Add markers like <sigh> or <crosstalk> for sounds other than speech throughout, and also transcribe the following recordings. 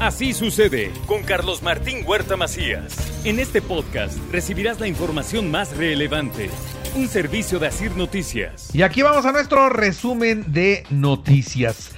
Así sucede con Carlos Martín Huerta Macías. En este podcast recibirás la información más relevante. Un servicio de Asir Noticias. Y aquí vamos a nuestro resumen de noticias.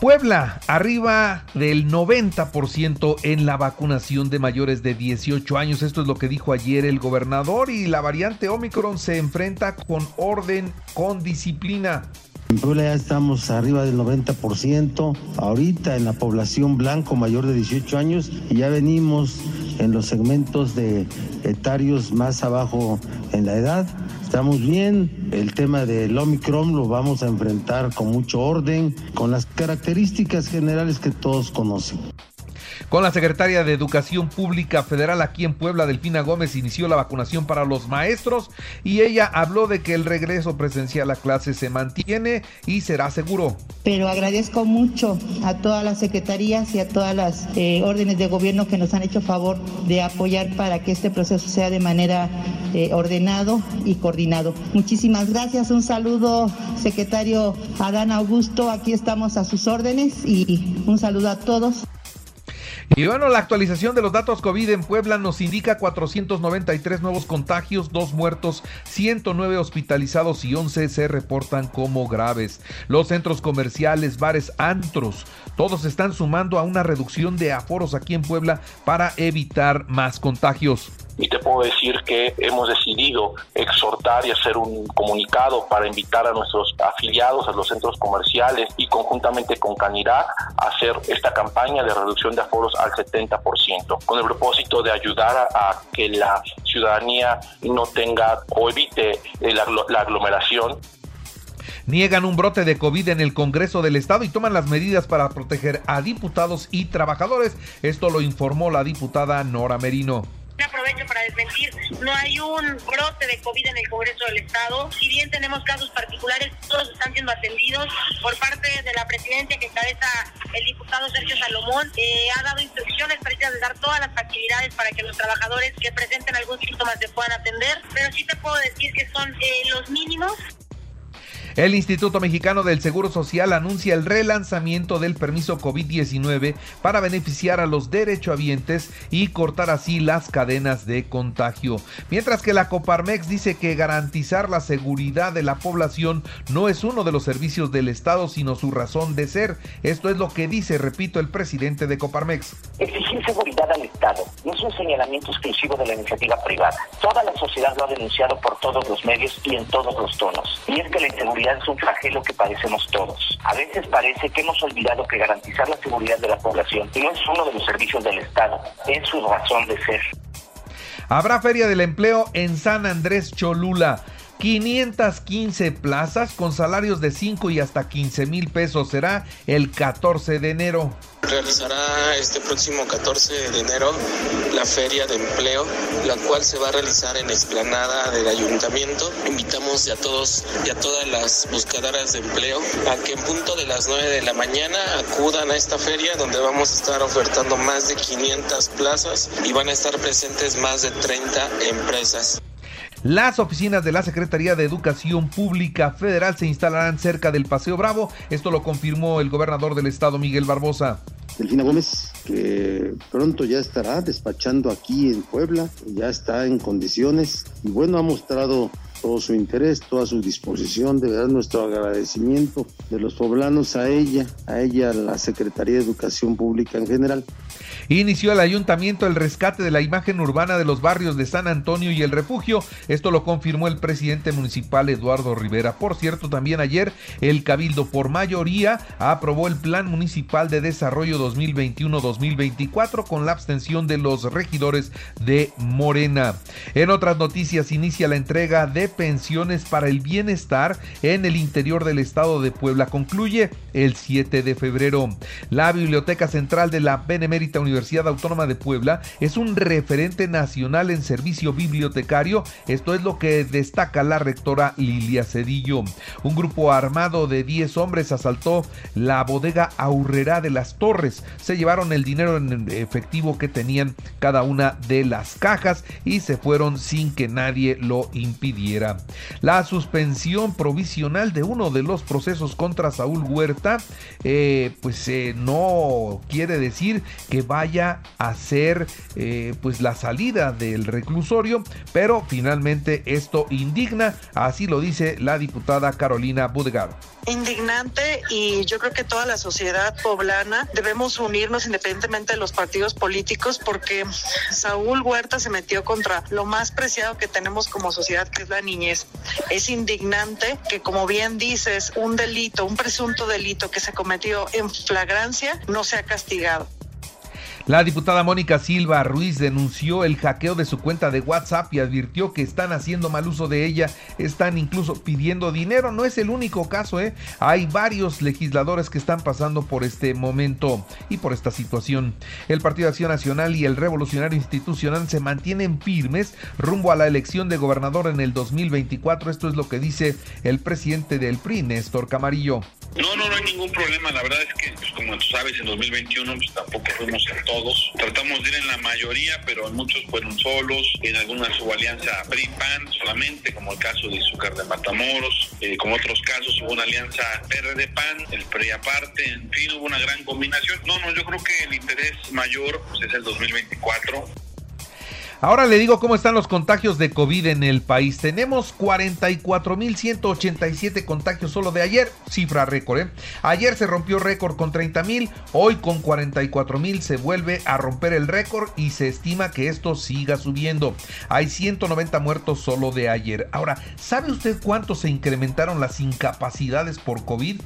Puebla, arriba del 90% en la vacunación de mayores de 18 años. Esto es lo que dijo ayer el gobernador y la variante Omicron se enfrenta con orden, con disciplina. En Puebla ya estamos arriba del 90%, ahorita en la población blanco mayor de 18 años y ya venimos en los segmentos de etarios más abajo en la edad. Estamos bien, el tema del Omicron lo vamos a enfrentar con mucho orden, con las características generales que todos conocen. Con la secretaria de Educación Pública Federal aquí en Puebla, Delfina Gómez, inició la vacunación para los maestros y ella habló de que el regreso presencial a clases se mantiene y será seguro. Pero agradezco mucho a todas las secretarías y a todas las eh, órdenes de gobierno que nos han hecho favor de apoyar para que este proceso sea de manera eh, ordenado y coordinado. Muchísimas gracias. Un saludo, secretario Adán Augusto. Aquí estamos a sus órdenes y un saludo a todos. Y bueno, la actualización de los datos COVID en Puebla nos indica 493 nuevos contagios, 2 muertos, 109 hospitalizados y 11 se reportan como graves. Los centros comerciales, bares, antros, todos están sumando a una reducción de aforos aquí en Puebla para evitar más contagios y te puedo decir que hemos decidido exhortar y hacer un comunicado para invitar a nuestros afiliados a los centros comerciales y conjuntamente con Canirá a hacer esta campaña de reducción de aforos al 70%, con el propósito de ayudar a, que la ciudadanía no tenga o evite la, la aglomeración niegan un brote de COVID en el Congreso del Estado y toman las medidas para proteger a diputados y trabajadores. Esto lo informó la diputada Nora Merino aprovecho para desmentir, no hay un brote de COVID en el Congreso del Estado. Si bien tenemos casos particulares, todos están siendo atendidos por parte de la presidencia que encabeza el diputado Sergio Salomón. Eh, ha dado instrucciones para dar todas las facilidades para que los trabajadores que presenten algún síntoma se puedan atender, pero sí te puedo decir que son eh, los mínimos el Instituto Mexicano del Seguro Social anuncia el relanzamiento del permiso COVID-19 para beneficiar a los derechohabientes y cortar así las cadenas de contagio. Mientras que la Coparmex dice que garantizar la seguridad de la población no es uno de los servicios del Estado, sino su razón de ser. Esto es lo que dice, repito, el presidente de Coparmex. Exigir seguridad al Estado no es un señalamiento exclusivo de la iniciativa privada. Toda la sociedad lo ha denunciado por todos los medios y en todos los tonos. Y es que la inseguridad es un flagelo que padecemos todos. A veces parece que hemos olvidado que garantizar la seguridad de la población no es uno de los servicios del Estado, es su razón de ser. Habrá Feria del Empleo en San Andrés Cholula. 515 plazas con salarios de 5 y hasta 15 mil pesos. Será el 14 de enero. Realizará este próximo 14 de enero la feria de empleo, la cual se va a realizar en la explanada del ayuntamiento. Invitamos a todos y a todas las buscadoras de empleo a que en punto de las 9 de la mañana acudan a esta feria donde vamos a estar ofertando más de 500 plazas y van a estar presentes más de 30 empresas. Las oficinas de la Secretaría de Educación Pública Federal se instalarán cerca del Paseo Bravo. Esto lo confirmó el gobernador del estado, Miguel Barbosa. Delfina Gómez, que pronto ya estará despachando aquí en Puebla, ya está en condiciones y bueno, ha mostrado todo su interés, toda su disposición, de verdad nuestro agradecimiento de los poblanos a ella, a ella, a la Secretaría de Educación Pública en general. Inició el ayuntamiento el rescate de la imagen urbana de los barrios de San Antonio y el refugio. Esto lo confirmó el presidente municipal Eduardo Rivera. Por cierto, también ayer el Cabildo por mayoría aprobó el Plan Municipal de Desarrollo 2021-2024 con la abstención de los regidores de Morena. En otras noticias, inicia la entrega de pensiones para el bienestar en el interior del estado de Puebla. Concluye el 7 de febrero. La Biblioteca Central de la Benemérita Universidad Autónoma de Puebla es un referente nacional en servicio bibliotecario. Esto es lo que destaca la rectora Lilia Cedillo. Un grupo armado de 10 hombres asaltó la bodega Aurrera de las Torres. Se llevaron el dinero en efectivo que tenían cada una de las cajas y se fueron sin que nadie lo impidiera. La suspensión provisional de uno de los procesos contra Saúl Huerta, eh, pues eh, no quiere decir que vaya a ser eh, pues la salida del reclusorio, pero finalmente esto indigna, así lo dice la diputada Carolina Budegard indignante y yo creo que toda la sociedad poblana debemos unirnos independientemente de los partidos políticos porque Saúl Huerta se metió contra lo más preciado que tenemos como sociedad que es la niñez. Es indignante que como bien dices, un delito, un presunto delito que se cometió en flagrancia no sea castigado. La diputada Mónica Silva Ruiz denunció el hackeo de su cuenta de WhatsApp y advirtió que están haciendo mal uso de ella, están incluso pidiendo dinero. No es el único caso, ¿eh? Hay varios legisladores que están pasando por este momento y por esta situación. El Partido Acción Nacional y el Revolucionario Institucional se mantienen firmes rumbo a la elección de gobernador en el 2024. Esto es lo que dice el presidente del PRI, Néstor Camarillo. No, no, no hay ningún problema. La verdad es que, pues, como tú sabes, en 2021 pues, tampoco fuimos en todos. Tratamos de ir en la mayoría, pero muchos fueron solos. En algunas hubo alianza PRI-PAN solamente, como el caso de Izúcar de Matamoros. Eh, como otros casos hubo una alianza PRD-PAN, el PRI aparte. En fin, hubo una gran combinación. No, no, yo creo que el interés mayor pues, es el 2024. Ahora le digo cómo están los contagios de COVID en el país. Tenemos 44.187 contagios solo de ayer, cifra récord. ¿eh? Ayer se rompió récord con 30.000, hoy con 44.000 se vuelve a romper el récord y se estima que esto siga subiendo. Hay 190 muertos solo de ayer. Ahora, ¿sabe usted cuánto se incrementaron las incapacidades por COVID?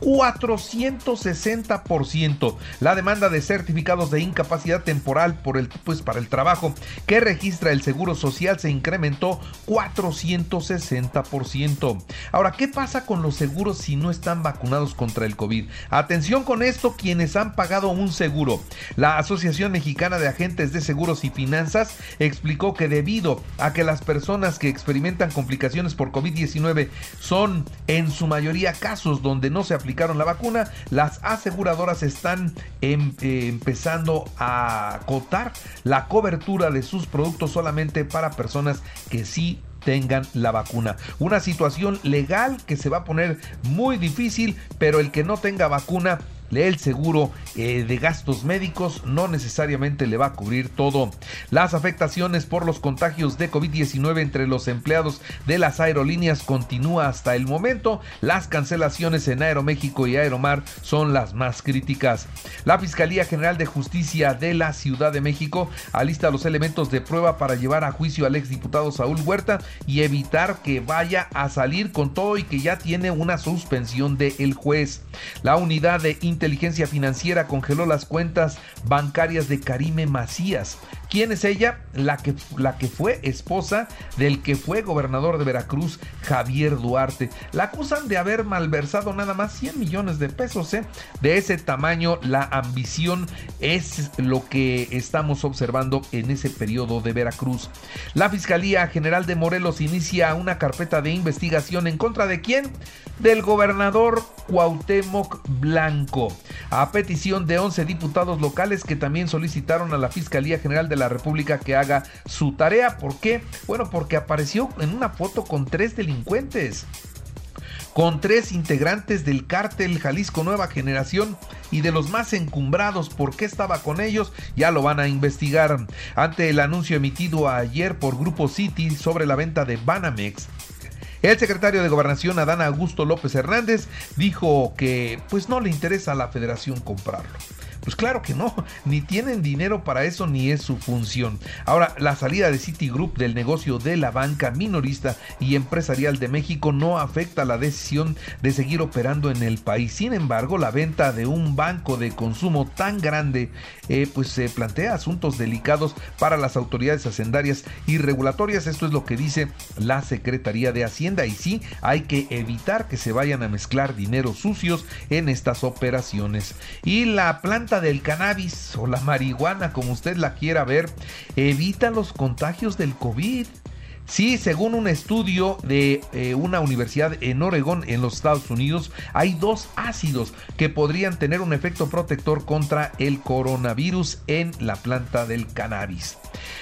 460%. La demanda de certificados de incapacidad temporal por el, pues, para el trabajo que registra el Seguro Social se incrementó 460%. Ahora, ¿qué pasa con los seguros si no están vacunados contra el COVID? Atención con esto, quienes han pagado un seguro. La Asociación Mexicana de Agentes de Seguros y Finanzas explicó que debido a que las personas que experimentan complicaciones por COVID-19 son en su mayoría casos donde no se aplicaron la vacuna, las aseguradoras están em, eh, empezando a acotar la cobertura de sus productos solamente para personas que sí tengan la vacuna. Una situación legal que se va a poner muy difícil, pero el que no tenga vacuna el seguro eh, de gastos médicos no necesariamente le va a cubrir todo. Las afectaciones por los contagios de COVID-19 entre los empleados de las aerolíneas continúa hasta el momento. Las cancelaciones en Aeroméxico y Aeromar son las más críticas. La Fiscalía General de Justicia de la Ciudad de México alista los elementos de prueba para llevar a juicio al exdiputado Saúl Huerta y evitar que vaya a salir con todo y que ya tiene una suspensión del juez. La unidad de inteligencia financiera congeló las cuentas bancarias de Karime Macías. ¿Quién es ella? La que, la que fue esposa del que fue gobernador de Veracruz, Javier Duarte. La acusan de haber malversado nada más 100 millones de pesos. ¿eh? De ese tamaño, la ambición es lo que estamos observando en ese periodo de Veracruz. La Fiscalía General de Morelos inicia una carpeta de investigación en contra de quién? Del gobernador Cuauhtémoc Blanco. A petición de 11 diputados locales que también solicitaron a la Fiscalía General de la República que haga su tarea. ¿Por qué? Bueno, porque apareció en una foto con tres delincuentes con tres integrantes del cártel Jalisco Nueva Generación y de los más encumbrados. ¿Por qué estaba con ellos? Ya lo van a investigar. Ante el anuncio emitido ayer por Grupo City sobre la venta de Banamex, el secretario de Gobernación, Adán Augusto López Hernández, dijo que pues no le interesa a la federación comprarlo. Pues claro que no, <laughs> ni tienen dinero para eso ni es su función. Ahora, la salida de Citigroup del negocio de la banca minorista y empresarial de México no afecta la decisión de seguir operando en el país. Sin embargo, la venta de un banco de consumo tan grande eh, pues se plantea asuntos delicados para las autoridades hacendarias y regulatorias. Esto es lo que dice la Secretaría de Hacienda y sí, hay que evitar que se vayan a mezclar dinero sucios en estas operaciones. Y la planta del cannabis o la marihuana, como usted la quiera ver, evita los contagios del COVID. Sí, según un estudio de eh, una universidad en Oregón, en los Estados Unidos, hay dos ácidos que podrían tener un efecto protector contra el coronavirus en la planta del cannabis.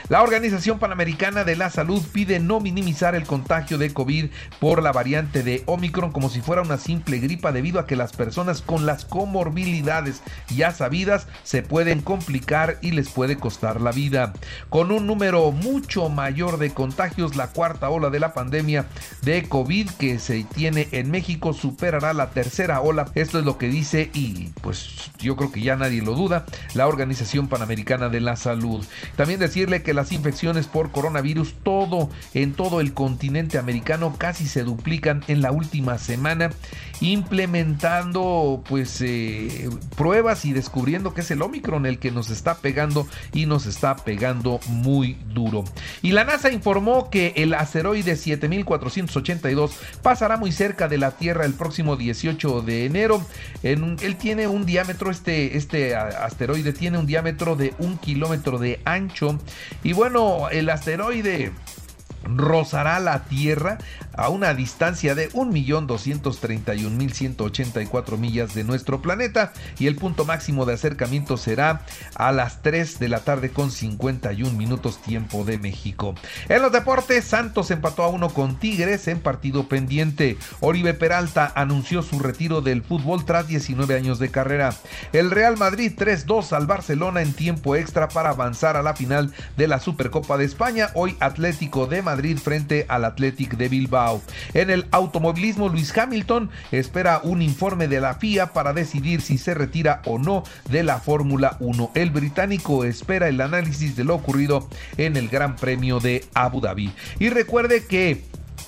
La Organización Panamericana de la Salud pide no minimizar el contagio de COVID por la variante de Omicron como si fuera una simple gripa debido a que las personas con las comorbilidades ya sabidas se pueden complicar y les puede costar la vida. Con un número mucho mayor de contagios, la cuarta ola de la pandemia de COVID que se tiene en México superará la tercera ola. Esto es lo que dice y pues yo creo que ya nadie lo duda la Organización Panamericana de la Salud. También decirle que las infecciones por coronavirus todo en todo el continente americano casi se duplican en la última semana implementando pues eh, pruebas y descubriendo que es el Omicron el que nos está pegando y nos está pegando muy duro. Y la NASA informó que el asteroide 7482 pasará muy cerca de la Tierra el próximo 18 de enero. En, él tiene un diámetro, este, este asteroide tiene un diámetro de un kilómetro de ancho. Y bueno, el asteroide rozará la Tierra a una distancia de 1.231.184 millas de nuestro planeta y el punto máximo de acercamiento será a las 3 de la tarde con 51 minutos tiempo de México. En los deportes, Santos empató a uno con Tigres en partido pendiente. Oribe Peralta anunció su retiro del fútbol tras 19 años de carrera. El Real Madrid 3-2 al Barcelona en tiempo extra para avanzar a la final de la Supercopa de España. Hoy Atlético de Madrid frente al Athletic de En el automovilismo, Luis Hamilton espera un informe de la FIA para decidir si se retira o no de la Fórmula 1. El británico espera el análisis de lo ocurrido en el Gran Premio de Abu Dhabi. Y recuerde que